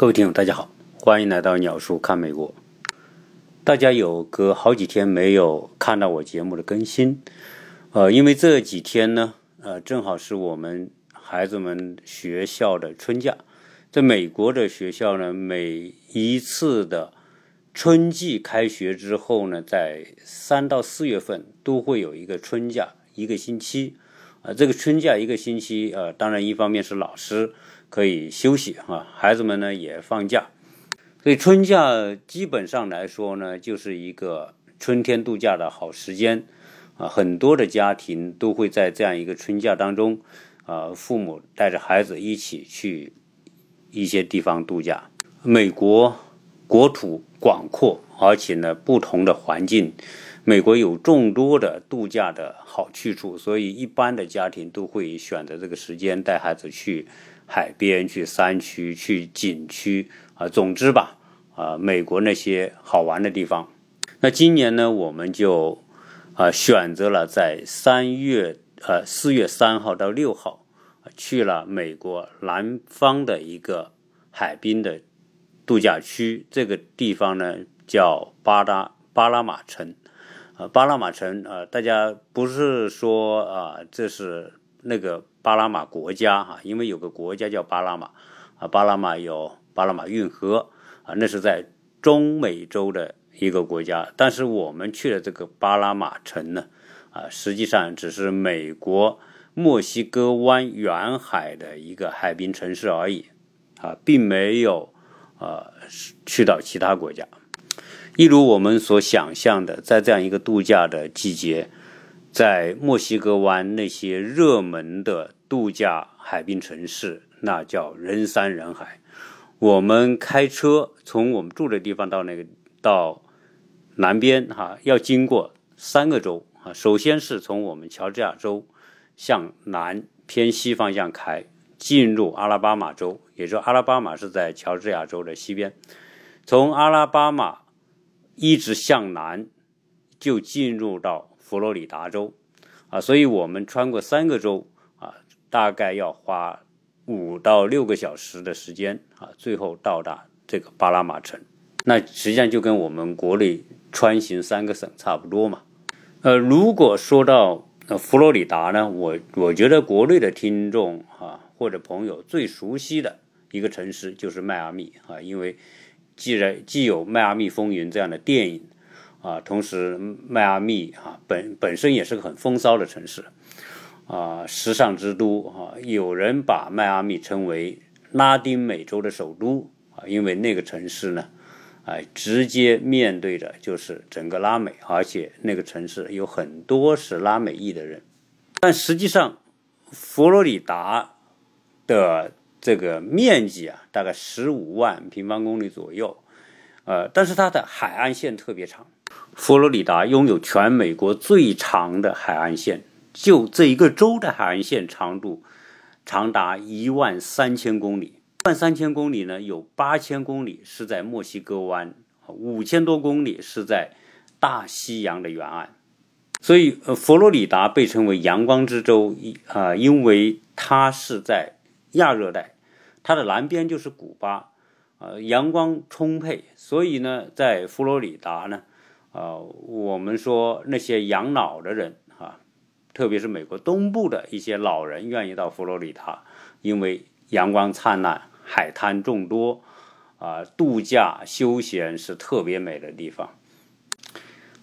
各位听友，大家好，欢迎来到鸟叔看美国。大家有个好几天没有看到我节目的更新，呃，因为这几天呢，呃，正好是我们孩子们学校的春假。在美国的学校呢，每一次的春季开学之后呢，在三到四月份都会有一个春假，一个星期。啊，这个春假一个星期，呃，当然一方面是老师。可以休息啊，孩子们呢也放假，所以春假基本上来说呢，就是一个春天度假的好时间啊。很多的家庭都会在这样一个春假当中，啊，父母带着孩子一起去一些地方度假。美国国土广阔，而且呢不同的环境，美国有众多的度假的好去处，所以一般的家庭都会选择这个时间带孩子去。海边去山区去景区啊，总之吧，啊，美国那些好玩的地方。那今年呢，我们就啊选择了在三月呃四月三号到六号去了美国南方的一个海滨的度假区。这个地方呢叫巴达巴拉马城啊，巴拉马城啊，大家不是说啊这是那个。巴拿马国家哈，因为有个国家叫巴拿马，啊，巴拿马有巴拿马运河啊，那是在中美洲的一个国家。但是我们去的这个巴拿马城呢，啊，实际上只是美国墨西哥湾远海的一个海滨城市而已，啊，并没有啊去到其他国家。一如我们所想象的，在这样一个度假的季节。在墨西哥湾那些热门的度假海滨城市，那叫人山人海。我们开车从我们住的地方到那个到南边哈，要经过三个州啊。首先是从我们乔治亚州向南偏西方向开，进入阿拉巴马州，也就阿拉巴马是在乔治亚州的西边。从阿拉巴马一直向南，就进入到。佛罗里达州，啊，所以我们穿过三个州，啊，大概要花五到六个小时的时间，啊，最后到达这个巴拉马城。那实际上就跟我们国内穿行三个省差不多嘛。呃，如果说到佛罗里达呢，我我觉得国内的听众啊或者朋友最熟悉的一个城市就是迈阿密啊，因为既然既有《迈阿密风云》这样的电影。啊，同时迈阿密啊本本身也是个很风骚的城市，啊，时尚之都啊，有人把迈阿密称为拉丁美洲的首都啊，因为那个城市呢，啊，直接面对的就是整个拉美，而且那个城市有很多是拉美裔的人，但实际上佛罗里达的这个面积啊，大概十五万平方公里左右，呃，但是它的海岸线特别长。佛罗里达拥有全美国最长的海岸线，就这一个州的海岸线长度长达一万三千公里。一万三千公里呢，有八千公里是在墨西哥湾，五千多公里是在大西洋的沿岸。所以，呃，佛罗里达被称为“阳光之州”，一啊，因为它是在亚热带，它的南边就是古巴，呃，阳光充沛，所以呢，在佛罗里达呢。啊，我们说那些养老的人啊，特别是美国东部的一些老人，愿意到佛罗里达，因为阳光灿烂，海滩众多，啊，度假休闲是特别美的地方。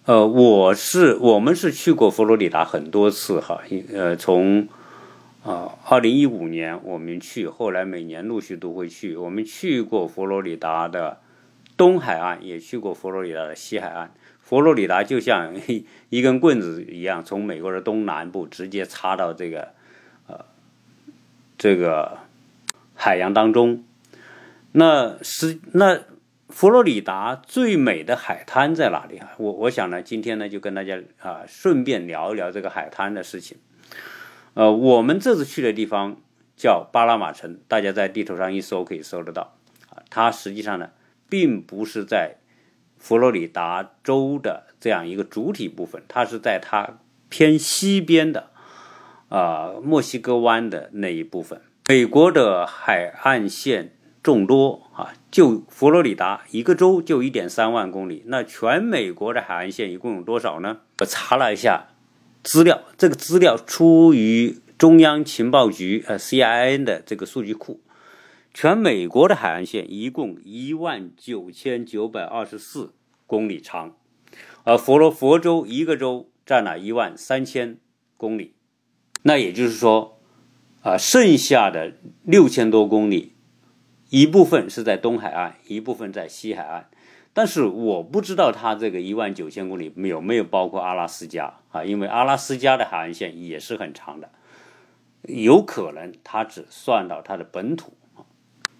呃，我是我们是去过佛罗里达很多次哈，呃，从啊，二零一五年我们去，后来每年陆续都会去。我们去过佛罗里达的东海岸，也去过佛罗里达的西海岸。佛罗里达就像一根棍子一样，从美国的东南部直接插到这个，呃，这个海洋当中。那是那佛罗里达最美的海滩在哪里啊？我我想呢，今天呢就跟大家啊顺便聊一聊这个海滩的事情。呃，我们这次去的地方叫巴拉马城，大家在地图上一搜可以搜得到。它实际上呢并不是在。佛罗里达州的这样一个主体部分，它是在它偏西边的，啊，墨西哥湾的那一部分。美国的海岸线众多啊，就佛罗里达一个州就一点三万公里，那全美国的海岸线一共有多少呢？我查了一下资料，这个资料出于中央情报局呃 CIN 的这个数据库，全美国的海岸线一共一万九千九百二十四公里长，而佛罗佛州一个州占了一万三千公里，那也就是说，啊，剩下的六千多公里。一部分是在东海岸，一部分在西海岸，但是我不知道它这个一万九千公里有没有包括阿拉斯加啊？因为阿拉斯加的海岸线也是很长的，有可能它只算到它的本土。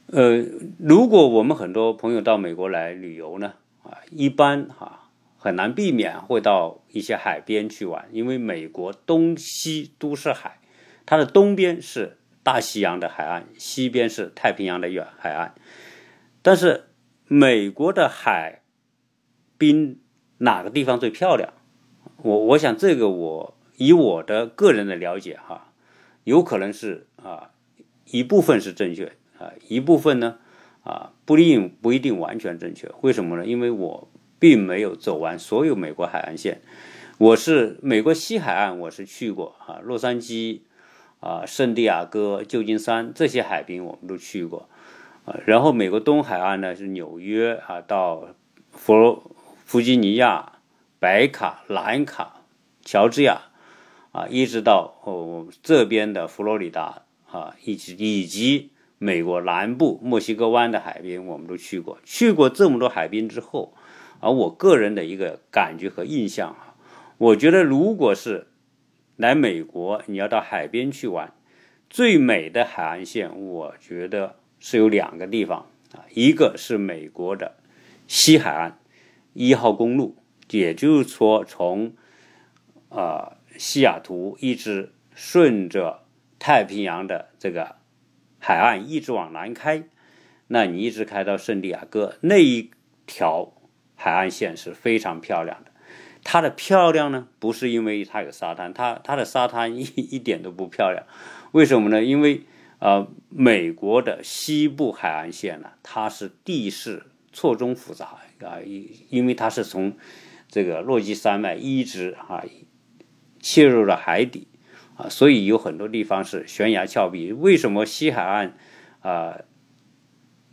呃，如果我们很多朋友到美国来旅游呢，啊，一般哈很难避免会到一些海边去玩，因为美国东西都是海，它的东边是。大西洋的海岸，西边是太平洋的远海岸，但是美国的海滨哪个地方最漂亮？我我想这个我以我的个人的了解哈，有可能是啊一部分是正确啊，一部分呢啊不一定不一定完全正确。为什么呢？因为我并没有走完所有美国海岸线，我是美国西海岸我是去过啊，洛杉矶。啊，圣地亚哥、旧金山这些海滨我们都去过，啊，然后美国东海岸呢是纽约啊，到佛罗弗吉尼亚、白卡、兰卡、乔治亚，啊，一直到哦这边的佛罗里达啊，以及以及美国南部墨西哥湾的海滨我们都去过。去过这么多海滨之后，而我个人的一个感觉和印象啊，我觉得如果是。来美国，你要到海边去玩，最美的海岸线，我觉得是有两个地方啊，一个是美国的西海岸一号公路，也就是说从啊西雅图一直顺着太平洋的这个海岸一直往南开，那你一直开到圣地亚哥那一条海岸线是非常漂亮的。它的漂亮呢，不是因为它有沙滩，它它的沙滩一 一点都不漂亮，为什么呢？因为呃，美国的西部海岸线呢，它是地势错综复杂啊，因因为它是从这个落基山脉一直啊切入了海底啊，所以有很多地方是悬崖峭壁。为什么西海岸啊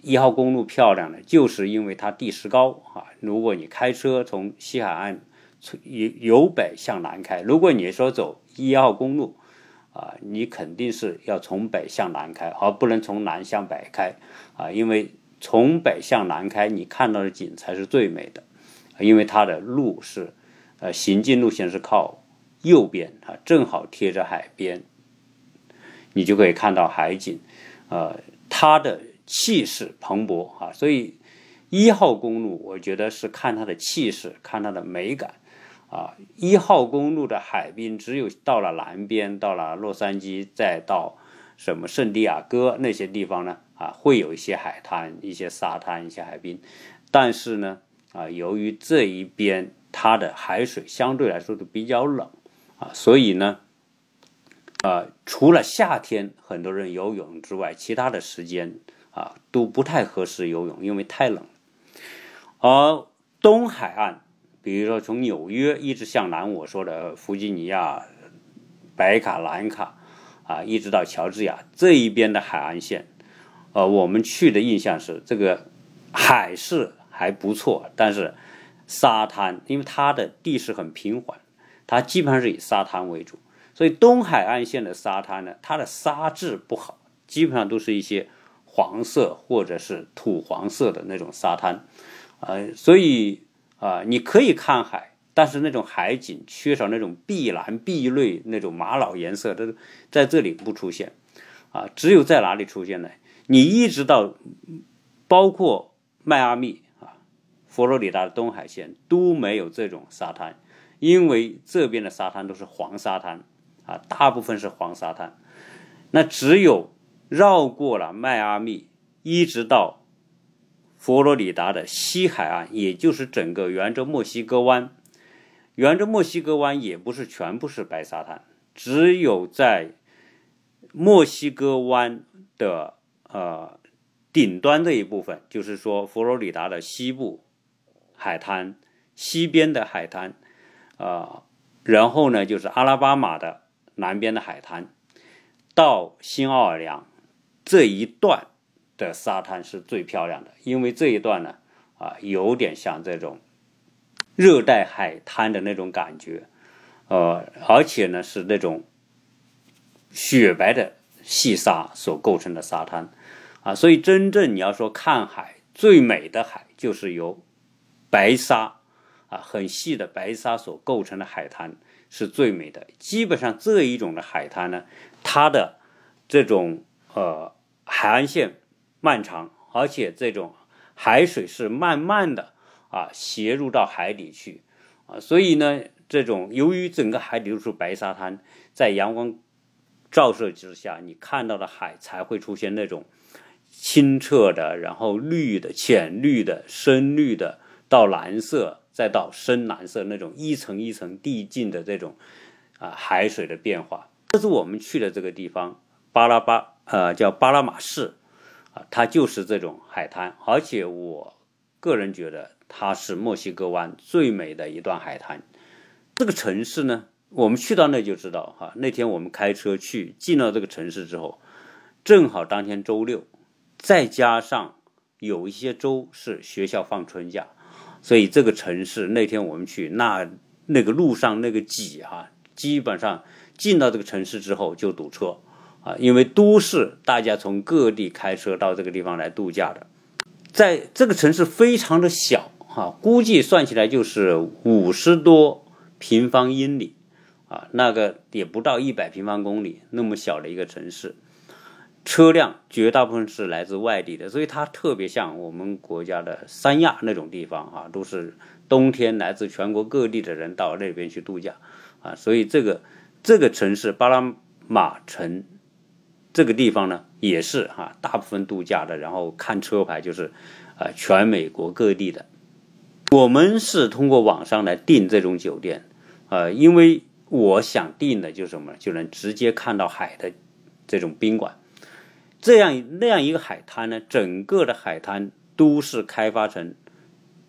一号公路漂亮呢？就是因为它地势高啊，如果你开车从西海岸。从由由北向南开。如果你说走一号公路，啊，你肯定是要从北向南开，而不能从南向北开，啊，因为从北向南开，你看到的景才是最美的，因为它的路是，呃，行进路线是靠右边，啊，正好贴着海边，你就可以看到海景，呃，它的气势磅礴，啊，所以一号公路，我觉得是看它的气势，看它的美感。啊，一号公路的海滨只有到了南边，到了洛杉矶，再到什么圣地亚哥那些地方呢？啊，会有一些海滩、一些沙滩、一些海滨。但是呢，啊，由于这一边它的海水相对来说都比较冷，啊，所以呢，啊，除了夏天很多人游泳之外，其他的时间啊都不太合适游泳，因为太冷。而东海岸。比如说，从纽约一直向南，我说的弗吉尼亚、白卡、蓝卡，啊，一直到乔治亚这一边的海岸线，呃，我们去的印象是这个海是还不错，但是沙滩，因为它的地势很平缓，它基本上是以沙滩为主，所以东海岸线的沙滩呢，它的沙质不好，基本上都是一些黄色或者是土黄色的那种沙滩，呃，所以。啊，你可以看海，但是那种海景缺少那种碧蓝、碧绿那种玛瑙颜色，都在这里不出现。啊，只有在哪里出现呢？你一直到包括迈阿密啊，佛罗里达的东海线都没有这种沙滩，因为这边的沙滩都是黄沙滩啊，大部分是黄沙滩。那只有绕过了迈阿密，一直到。佛罗里达的西海岸，也就是整个沿着墨西哥湾，沿着墨西哥湾也不是全部是白沙滩，只有在墨西哥湾的呃顶端这一部分，就是说佛罗里达的西部海滩、西边的海滩，啊，然后呢就是阿拉巴马的南边的海滩，到新奥尔良这一段的沙滩是最漂亮的，因为这一段呢，啊，有点像这种热带海滩的那种感觉，呃，而且呢是那种雪白的细沙所构成的沙滩。啊，所以真正你要说看海最美的海，就是由白沙很细的白沙所构成的海滩是最美的。基本上这一种的海滩呢，它的这种呃海岸线漫长，而且这种海水是慢慢的啊斜入到海底去啊，所以呢，这种由于整个海底都是白沙滩，在阳光照射之下，你看到的海才会出现那种。清澈的，然后绿的、浅绿的、深绿的，到蓝色，再到深蓝色，那种一层一层递进的这种啊海水的变化。这是我们去的这个地方，巴拉巴呃叫巴拉马市啊，它就是这种海滩，而且我个人觉得它是墨西哥湾最美的一段海滩。这个城市呢，我们去到那就知道哈。那天我们开车去，进了这个城市之后，正好当天周六。再加上有一些州是学校放春假，所以这个城市那天我们去，那那个路上那个挤哈，基本上进到这个城市之后就堵车啊，因为都市大家从各地开车到这个地方来度假的，在这个城市非常的小哈，估计算起来就是五十多平方英里啊，那个也不到一百平方公里那么小的一个城市。车辆绝大部分是来自外地的，所以它特别像我们国家的三亚那种地方啊，都是冬天来自全国各地的人到那边去度假啊，所以这个这个城市巴拿马城这个地方呢，也是哈，大部分度假的，然后看车牌就是啊，全美国各地的。我们是通过网上来订这种酒店啊，因为我想订的就是什么，就能直接看到海的这种宾馆。这样那样一个海滩呢，整个的海滩都是开发成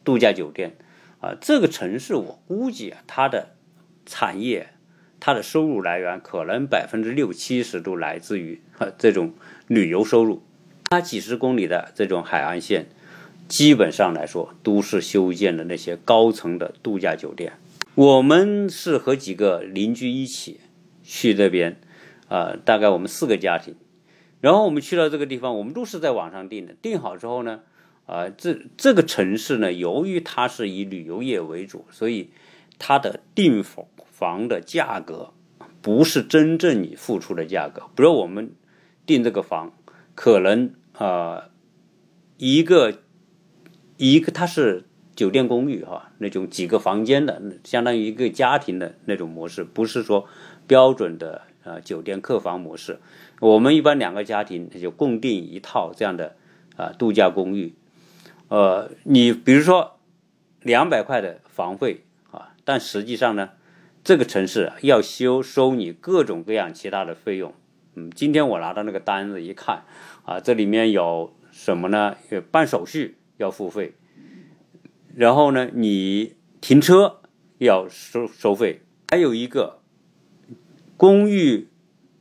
度假酒店啊。这个城市我估计啊，它的产业、它的收入来源可能百分之六七十都来自于啊这种旅游收入。它几十公里的这种海岸线，基本上来说都是修建的那些高层的度假酒店。我们是和几个邻居一起去这边，啊，大概我们四个家庭。然后我们去到这个地方，我们都是在网上订的。订好之后呢，啊，这这个城市呢，由于它是以旅游业为主，所以它的订房房的价格不是真正你付出的价格。比如我们订这个房，可能啊，一个一个它是酒店公寓哈，那种几个房间的，相当于一个家庭的那种模式，不是说标准的。啊，酒店客房模式，我们一般两个家庭就共订一套这样的啊度假公寓。呃，你比如说两百块的房费啊，但实际上呢，这个城市要收收你各种各样其他的费用。嗯，今天我拿到那个单子一看啊，这里面有什么呢？办手续要付费，然后呢，你停车要收收费，还有一个。公寓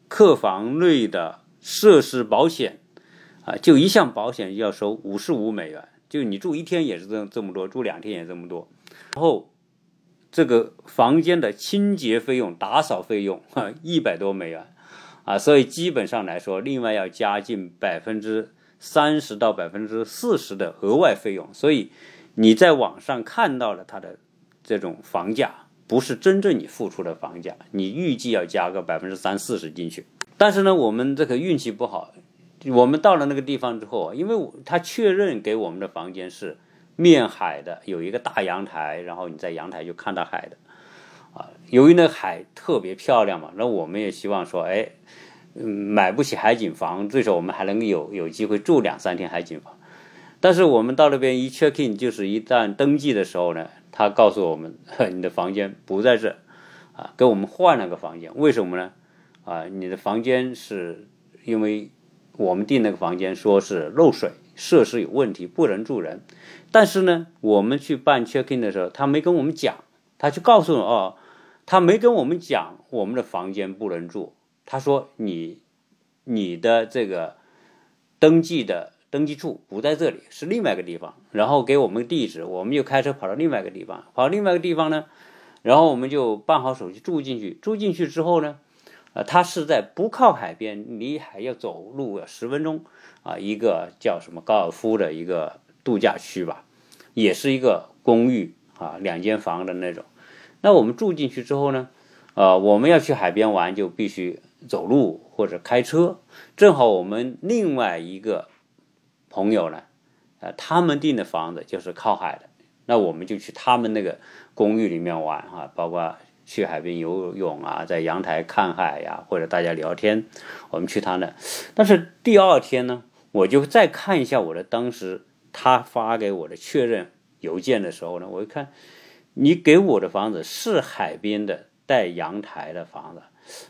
客房内的设施保险啊，就一项保险要收五十五美元，就你住一天也是这这么多，住两天也这么多。然后这个房间的清洁费用、打扫费用啊，一百多美元啊，所以基本上来说，另外要加进百分之三十到百分之四十的额外费用。所以你在网上看到了它的这种房价。不是真正你付出的房价，你预计要加个百分之三四十进去。但是呢，我们这个运气不好，我们到了那个地方之后，因为他确认给我们的房间是面海的，有一个大阳台，然后你在阳台就看到海的。啊，由于那海特别漂亮嘛，那我们也希望说，哎，买不起海景房，最少我们还能有有机会住两三天海景房。但是我们到那边一 check in，就是一旦登记的时候呢。他告诉我们，你的房间不在这，啊，给我们换了个房间。为什么呢？啊，你的房间是因为我们订那个房间说是漏水，设施有问题，不能住人。但是呢，我们去办 check in 的时候，他没跟我们讲，他就告诉我哦，他没跟我们讲我们的房间不能住。他说你你的这个登记的登记处不在这里，是另外一个地方。然后给我们地址，我们就开车跑到另外一个地方，跑到另外一个地方呢，然后我们就办好手续住进去。住进去之后呢？呃，它是在不靠海边，离海要走路十分钟啊，一个叫什么高尔夫的一个度假区吧，也是一个公寓啊，两间房的那种。那我们住进去之后呢，呃，我们要去海边玩，就必须走路或者开车。正好我们另外一个朋友呢，呃，他们订的房子就是靠海的，那我们就去他们那个公寓里面玩啊，包括。去海边游泳啊，在阳台看海呀，或者大家聊天，我们去他那。但是第二天呢，我就再看一下我的当时他发给我的确认邮件的时候呢，我一看，你给我的房子是海边的带阳台的房子，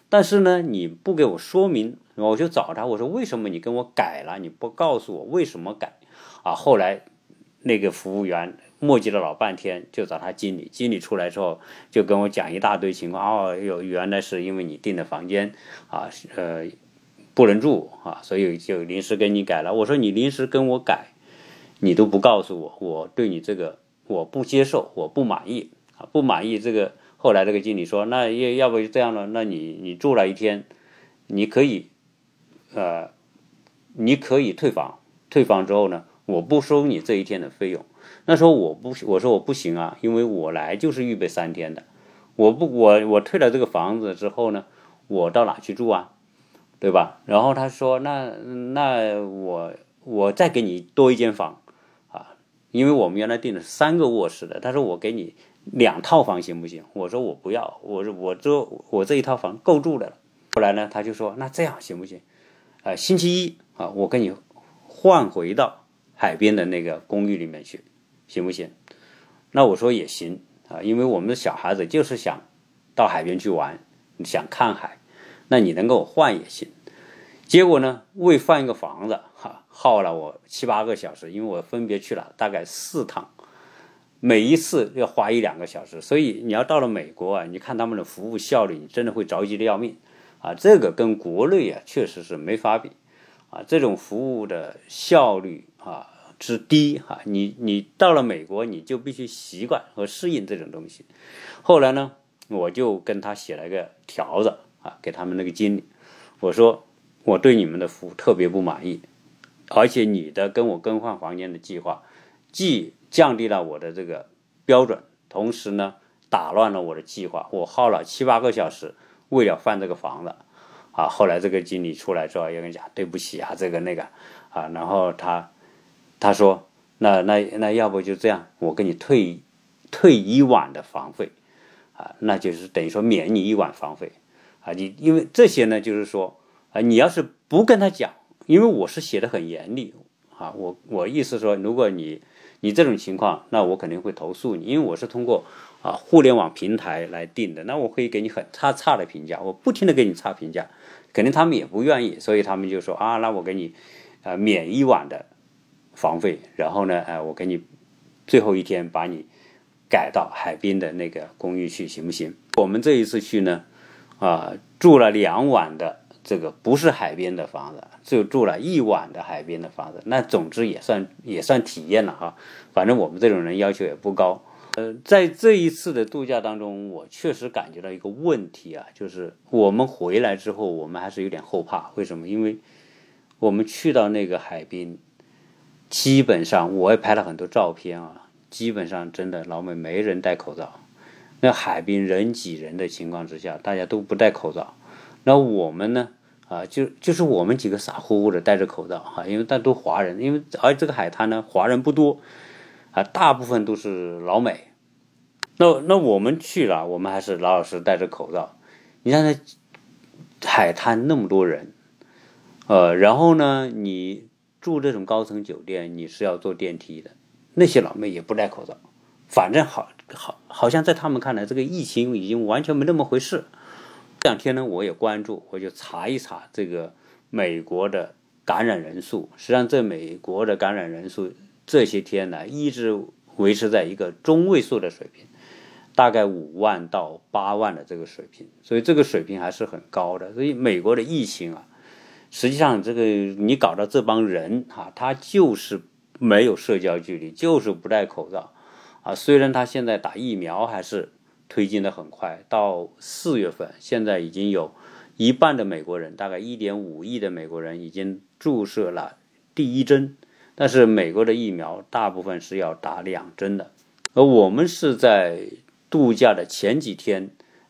但是呢，你不给我说明，我就找他，我说为什么你跟我改了？你不告诉我为什么改？啊，后来那个服务员。磨叽了老半天，就找他经理。经理出来之后，就跟我讲一大堆情况。哦，有原来是因为你订的房间啊，呃，不能住啊，所以就临时给你改了。我说你临时跟我改，你都不告诉我，我对你这个我不接受，我不满意啊，不满意。这个后来这个经理说，那要要不就这样了，那你你住了一天，你可以，呃，你可以退房。退房之后呢，我不收你这一天的费用。那时候我不，我说我不行啊，因为我来就是预备三天的，我不，我我退了这个房子之后呢，我到哪去住啊，对吧？然后他说，那那我我再给你多一间房啊，因为我们原来订的是三个卧室的，他说我给你两套房行不行？我说我不要，我说我这我这一套房够住的了。后来呢，他就说那这样行不行？啊，星期一啊，我跟你换回到海边的那个公寓里面去。行不行？那我说也行啊，因为我们的小孩子就是想到海边去玩，想看海，那你能给我换也行。结果呢，为换一个房子，哈，耗了我七八个小时，因为我分别去了大概四趟，每一次要花一两个小时。所以你要到了美国啊，你看他们的服务效率，你真的会着急的要命啊。这个跟国内啊确实是没法比啊，这种服务的效率啊。之低哈，你你到了美国，你就必须习惯和适应这种东西。后来呢，我就跟他写了一个条子啊，给他们那个经理，我说我对你们的服务特别不满意，而且你的跟我更换房间的计划，既降低了我的这个标准，同时呢，打乱了我的计划。我耗了七八个小时为了换这个房子啊。后来这个经理出来之后，也跟讲对不起啊，这个那个啊，然后他。他说：“那那那要不就这样，我给你退退一晚的房费，啊，那就是等于说免你一晚房费，啊，你因为这些呢，就是说啊，你要是不跟他讲，因为我是写的很严厉，啊，我我意思说，如果你你这种情况，那我肯定会投诉你，因为我是通过啊互联网平台来定的，那我可以给你很差差的评价，我不停的给你差评价，肯定他们也不愿意，所以他们就说啊，那我给你啊免一晚的。”房费，然后呢，哎，我给你最后一天把你改到海滨的那个公寓去，行不行？我们这一次去呢，啊，住了两晚的这个不是海边的房子，就住了一晚的海边的房子。那总之也算也算体验了哈。反正我们这种人要求也不高。呃，在这一次的度假当中，我确实感觉到一个问题啊，就是我们回来之后，我们还是有点后怕。为什么？因为我们去到那个海滨。基本上我也拍了很多照片啊，基本上真的老美没人戴口罩。那海滨人挤人的情况之下，大家都不戴口罩。那我们呢？啊，就就是我们几个傻乎乎的戴着口罩哈，因为大都华人，因为而这个海滩呢，华人不多啊，大部分都是老美。那那我们去了，我们还是老老实戴着口罩。你看那海滩那么多人，呃，然后呢，你。住这种高层酒店，你是要坐电梯的。那些老妹也不戴口罩，反正好好好像在他们看来，这个疫情已经完全没那么回事。这两天呢，我也关注，我就查一查这个美国的感染人数。实际上，在美国的感染人数这些天呢，一直维持在一个中位数的水平，大概五万到八万的这个水平，所以这个水平还是很高的。所以美国的疫情啊，实际上这个你搞到这帮人哈，他就是没有社交距离，就是不戴口罩啊。虽然他现在打疫苗还是推进的很快，到四月份，现在已经有一半的美国人，大概一点五亿的美国人已经注射了第一针。但是美国的疫苗大部分是要打两针的，而我们是在度假的前几天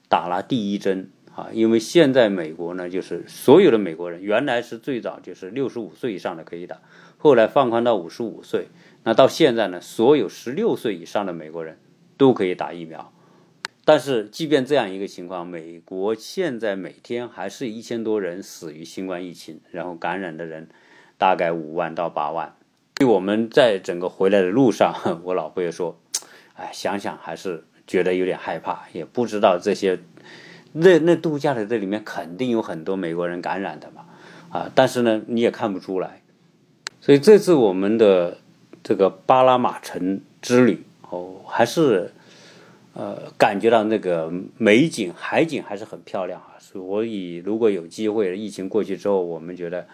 打了第一针啊，因为现在美国呢，就是所有的美国人原来是最早就是六十五岁以上的可以打，后来放宽到五十五岁，那到现在呢，所有十六岁以上的美国人都可以打疫苗。但是即便这样一个情况，美国现在每天还是一千多人死于新冠疫情，然后感染的人大概五万到八万。我们在整个回来的路上，我老婆也说：“哎，想想还是觉得有点害怕，也不知道这些那那度假的这里面肯定有很多美国人感染的嘛，啊，但是呢你也看不出来。所以这次我们的这个巴拉马城之旅哦，还是呃感觉到那个美景海景还是很漂亮啊。所以如果有机会，疫情过去之后，我们觉得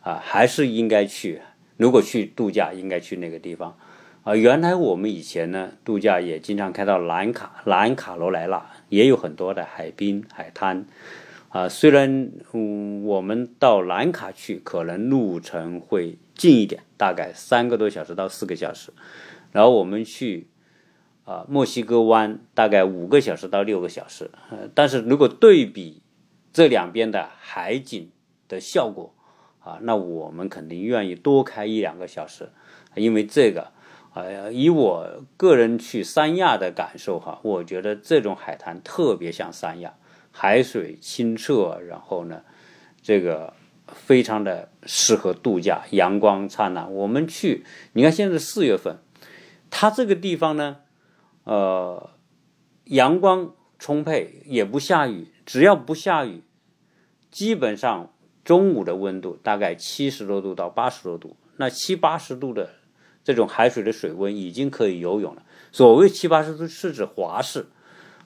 啊还是应该去。”如果去度假，应该去那个地方，啊，原来我们以前呢度假也经常开到南卡南卡罗来纳，也有很多的海滨海滩，啊，虽然嗯我们到南卡去可能路程会近一点，大概三个多小时到四个小时，然后我们去啊墨西哥湾大概五个小时到六个小时，但是如果对比这两边的海景的效果。啊，那我们肯定愿意多开一两个小时，因为这个，呃，以我个人去三亚的感受哈，我觉得这种海滩特别像三亚，海水清澈，然后呢，这个非常的适合度假，阳光灿烂。我们去，你看现在四月份，它这个地方呢，呃，阳光充沛，也不下雨，只要不下雨，基本上。中午的温度大概七十多度到八十多度，那七八十度的这种海水的水温已经可以游泳了。所谓七八十度是指华氏，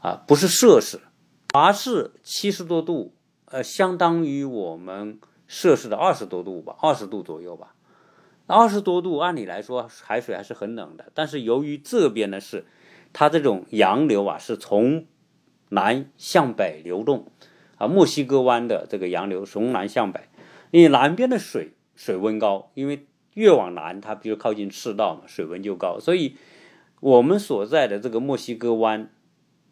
啊，不是摄氏。华氏七十多度，呃，相当于我们摄氏的二十多度吧，二十度左右吧。二十多度，按理来说海水还是很冷的，但是由于这边呢是它这种洋流啊是从南向北流动。啊，墨西哥湾的这个洋流从南向北，因为南边的水水温高，因为越往南，它比如靠近赤道嘛，水温就高，所以我们所在的这个墨西哥湾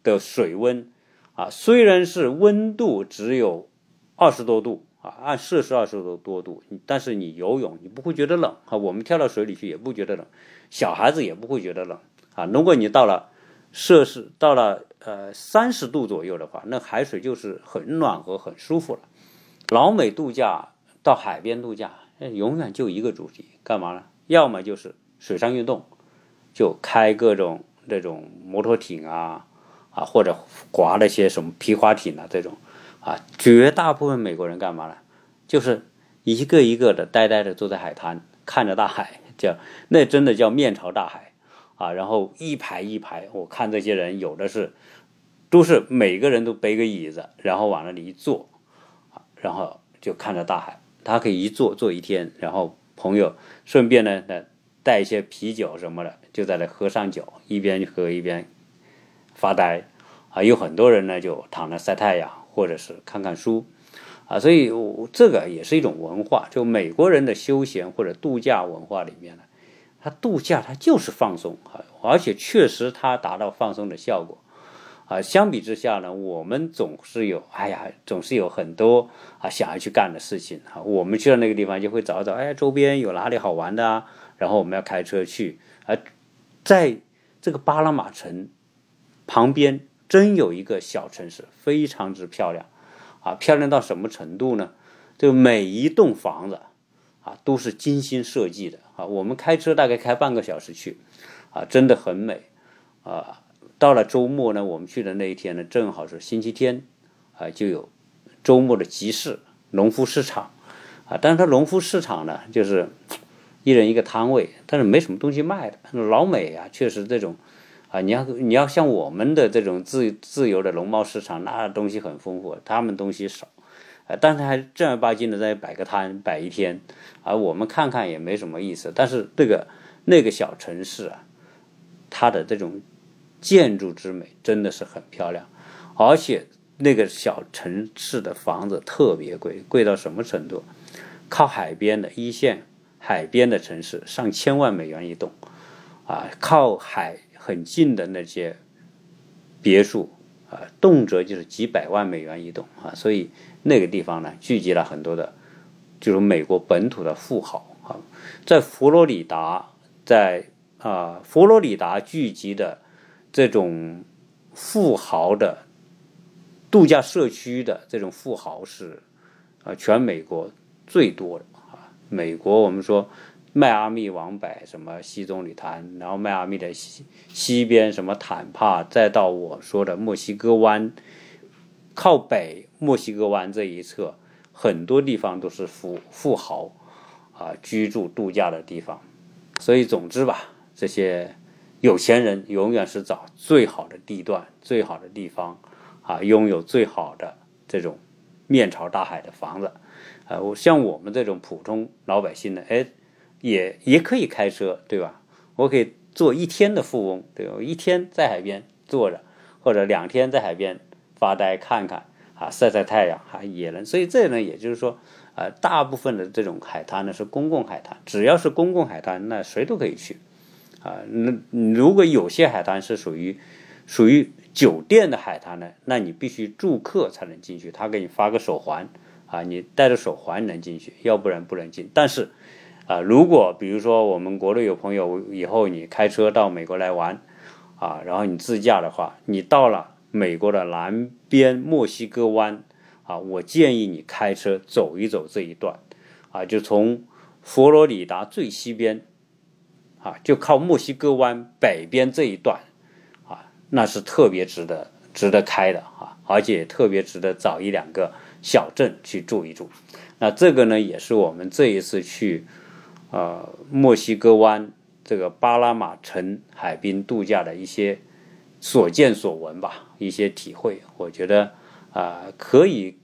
的水温啊，虽然是温度只有二十多度啊，按摄氏二十多多度，但是你游泳你不会觉得冷啊，我们跳到水里去也不觉得冷，小孩子也不会觉得冷啊。如果你到了摄氏到了。呃，三十度左右的话，那海水就是很暖和、很舒服了。老美度假到海边度假，永远就一个主题，干嘛呢？要么就是水上运动，就开各种这种摩托艇啊，啊，或者划那些什么皮划艇啊这种，啊，绝大部分美国人干嘛呢？就是一个一个的呆呆的坐在海滩，看着大海，叫那真的叫面朝大海。啊，然后一排一排，我看这些人有的是，都是每个人都背个椅子，然后往那里一坐，啊，然后就看着大海，他可以一坐坐一天，然后朋友顺便呢，带一些啤酒什么的，就在那喝上酒，一边喝一边发呆，啊，有很多人呢就躺着晒太阳，或者是看看书，啊，所以这个也是一种文化，就美国人的休闲或者度假文化里面呢。他度假，他就是放松啊，而且确实他达到放松的效果啊。相比之下呢，我们总是有，哎呀，总是有很多啊想要去干的事情啊。我们去到那个地方就会找找，哎，周边有哪里好玩的啊？然后我们要开车去啊，在这个巴拿马城旁边，真有一个小城市，非常之漂亮啊，漂亮到什么程度呢？就每一栋房子。啊，都是精心设计的啊！我们开车大概开半个小时去，啊，真的很美啊！到了周末呢，我们去的那一天呢，正好是星期天，啊，就有周末的集市、农夫市场，啊，但是它农夫市场呢，就是一人一个摊位，但是没什么东西卖的。老美啊，确实这种啊，你要你要像我们的这种自自由的农贸市场，那东西很丰富，他们东西少，啊，但是还正儿八经的在摆个摊摆一天，而我们看看也没什么意思。但是这个那个小城市啊，它的这种建筑之美真的是很漂亮，而且。那个小城市的房子特别贵，贵到什么程度？靠海边的一线海边的城市上千万美元一栋，啊，靠海很近的那些别墅啊，动辄就是几百万美元一栋啊。所以那个地方呢，聚集了很多的，就是美国本土的富豪啊。在佛罗里达，在啊佛罗里达聚集的这种富豪的。度假社区的这种富豪是，啊，全美国最多的啊。美国我们说迈阿密往北什么西棕榈滩，然后迈阿密的西西边什么坦帕，再到我说的墨西哥湾，靠北墨西哥湾这一侧，很多地方都是富富豪啊居住度假的地方。所以总之吧，这些有钱人永远是找最好的地段、最好的地方。啊，拥有最好的这种面朝大海的房子，啊，我像我们这种普通老百姓呢，哎，也也可以开车，对吧？我可以做一天的富翁，对吧？一天在海边坐着，或者两天在海边发呆看看，啊，晒晒太阳，还也能。所以这呢，也就是说，呃，大部分的这种海滩呢是公共海滩，只要是公共海滩，那谁都可以去，啊，那如果有些海滩是属于属于。酒店的海滩呢，那你必须住客才能进去，他给你发个手环，啊，你带着手环能进去，要不然不能进。但是，啊，如果比如说我们国内有朋友以后你开车到美国来玩，啊，然后你自驾的话，你到了美国的南边墨西哥湾，啊，我建议你开车走一走这一段，啊，就从佛罗里达最西边，啊，就靠墨西哥湾北边这一段。啊那是特别值得值得开的啊，而且特别值得找一两个小镇去住一住。那这个呢，也是我们这一次去呃墨西哥湾这个巴拉马城海滨度假的一些所见所闻吧，一些体会。我觉得啊，可以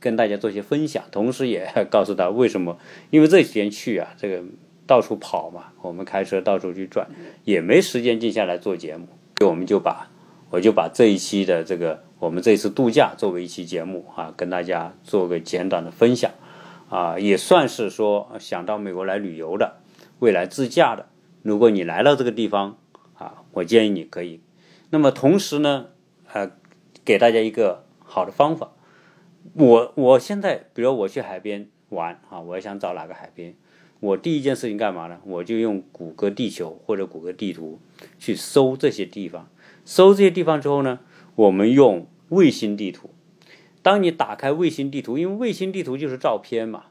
跟大家做些分享，同时也 告诉他为什么，因为这几天去啊，这个到处跑嘛，我们开车到处去转，也没时间静下来做节目。我们就把，我就把这一期的这个我们这次度假作为一期节目啊，跟大家做个简短的分享，啊，也算是说想到美国来旅游的，未来自驾的，如果你来到这个地方啊，我建议你可以。那么同时呢，呃，给大家一个好的方法，我我现在比如我去海边玩啊，我想找哪个海边。我第一件事情干嘛呢？我就用谷歌地球或者谷歌地图去搜这些地方。搜这些地方之后呢，我们用卫星地图。当你打开卫星地图，因为卫星地图就是照片嘛。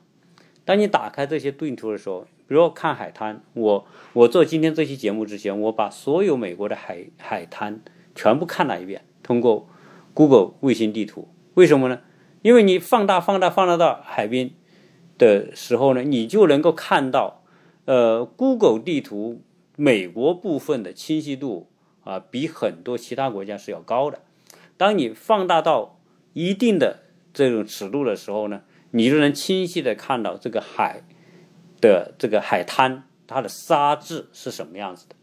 当你打开这些地图的时候，比如看海滩，我我做今天这期节目之前，我把所有美国的海海滩全部看了一遍，通过 Google 卫星地图。为什么呢？因为你放大、放大、放大到海边。的时候呢，你就能够看到，呃，Google 地图美国部分的清晰度啊，比很多其他国家是要高的。当你放大到一定的这种尺度的时候呢，你就能清晰的看到这个海的这个海滩它的沙质是什么样子的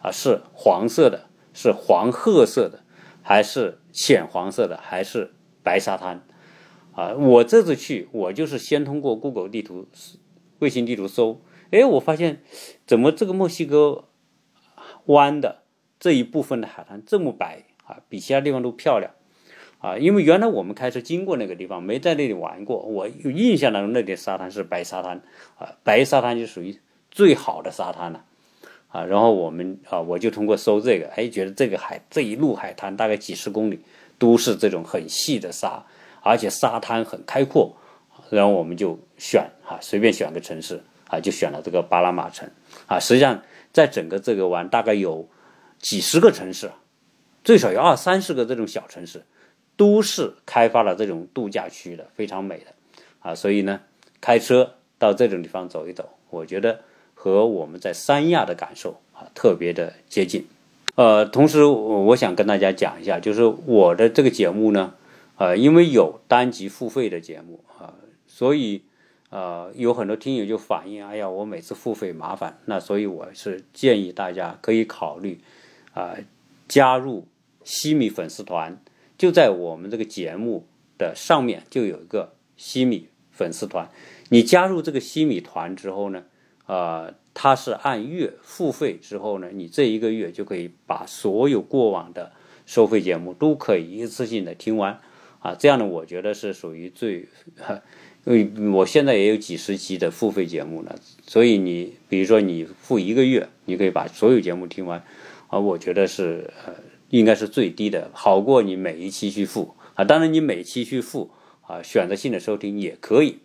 啊，是黄色的，是黄褐色的，还是浅黄色的，还是白沙滩？啊，我这次去，我就是先通过 Google 地图、卫星地图搜，哎，我发现怎么这个墨西哥湾的这一部分的海滩这么白啊，比其他地方都漂亮啊！因为原来我们开车经过那个地方，没在那里玩过，我有印象当中那点沙滩是白沙滩啊，白沙滩就属于最好的沙滩了啊。然后我们啊，我就通过搜这个，哎，觉得这个海这一路海滩大概几十公里都是这种很细的沙。而且沙滩很开阔，然后我们就选啊，随便选个城市啊，就选了这个巴拉马城啊。实际上，在整个这个湾大概有几十个城市，最少有二三十个这种小城市，都是开发了这种度假区的，非常美的啊。所以呢，开车到这种地方走一走，我觉得和我们在三亚的感受啊特别的接近。呃，同时我想跟大家讲一下，就是我的这个节目呢，呃，因为有单集付费的节目啊，所以呃有很多听友就反映，哎呀，我每次付费麻烦，那所以我是建议大家可以考虑啊加入西米粉丝团，就在我们这个节目的上面就有一个西米粉丝团，你加入这个西米团之后呢，呃。它是按月付费之后呢，你这一个月就可以把所有过往的收费节目都可以一次性的听完，啊，这样呢，我觉得是属于最，因为我现在也有几十集的付费节目呢，所以你比如说你付一个月，你可以把所有节目听完，啊，我觉得是呃应该是最低的，好过你每一期去付啊，当然你每期去付啊，选择性的收听也可以，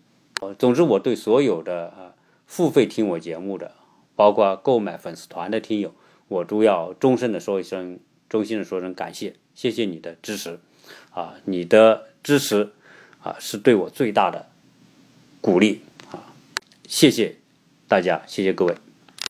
总之我对所有的啊付费听我节目的。包括购买粉丝团的听友，我都要衷心的说一声，衷心的说声感谢，谢谢你的支持，啊，你的支持啊是对我最大的鼓励啊，谢谢大家，谢谢各位。